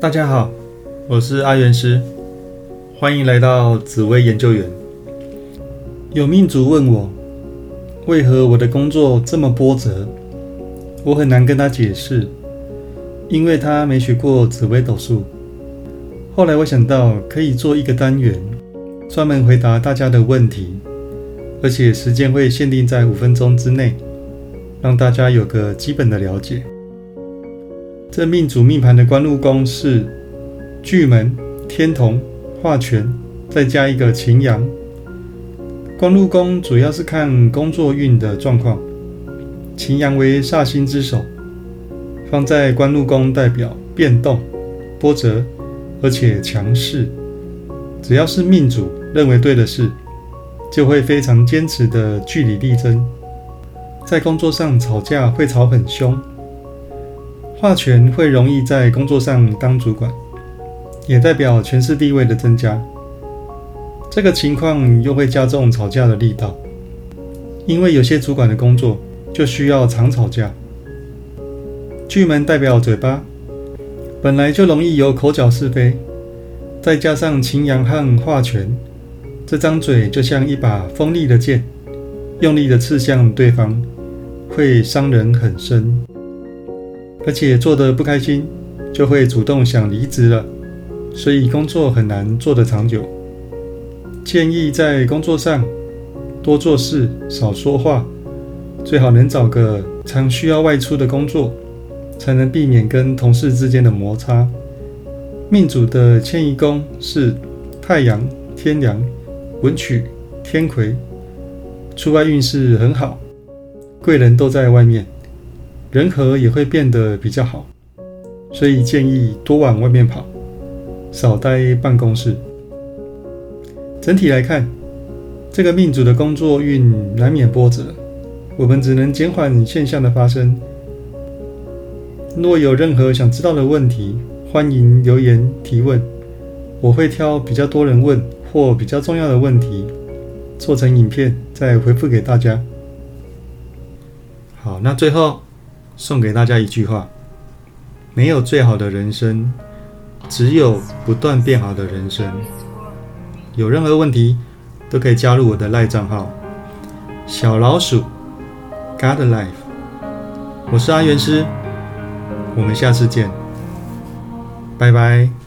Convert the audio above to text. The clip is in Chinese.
大家好，我是阿元师，欢迎来到紫薇研究员。有命主问我，为何我的工作这么波折？我很难跟他解释，因为他没学过紫薇斗数。后来我想到可以做一个单元，专门回答大家的问题，而且时间会限定在五分钟之内，让大家有个基本的了解。这命主命盘的官禄宫是巨门、天同、化权，再加一个擎羊。官禄宫主要是看工作运的状况，擎羊为煞星之首，放在官禄宫代表变动、波折，而且强势。只要是命主认为对的事，就会非常坚持的据理力争，在工作上吵架会吵很凶。化权会容易在工作上当主管，也代表权势地位的增加。这个情况又会加重吵架的力道，因为有些主管的工作就需要常吵架。巨门代表嘴巴，本来就容易有口角是非，再加上擎羊和化权，这张嘴就像一把锋利的剑，用力的刺向对方，会伤人很深。而且做得不开心，就会主动想离职了，所以工作很难做得长久。建议在工作上多做事，少说话，最好能找个常需要外出的工作，才能避免跟同事之间的摩擦。命主的迁移宫是太阳、天梁、文曲、天魁，出外运势很好，贵人都在外面。人和也会变得比较好，所以建议多往外面跑，少待办公室。整体来看，这个命主的工作运难免波折，我们只能减缓现象的发生。若有任何想知道的问题，欢迎留言提问，我会挑比较多人问或比较重要的问题，做成影片再回复给大家。好，那最后。送给大家一句话：没有最好的人生，只有不断变好的人生。有任何问题都可以加入我的赖账号“小老鼠 God Life”。我是阿元师，我们下次见，拜拜。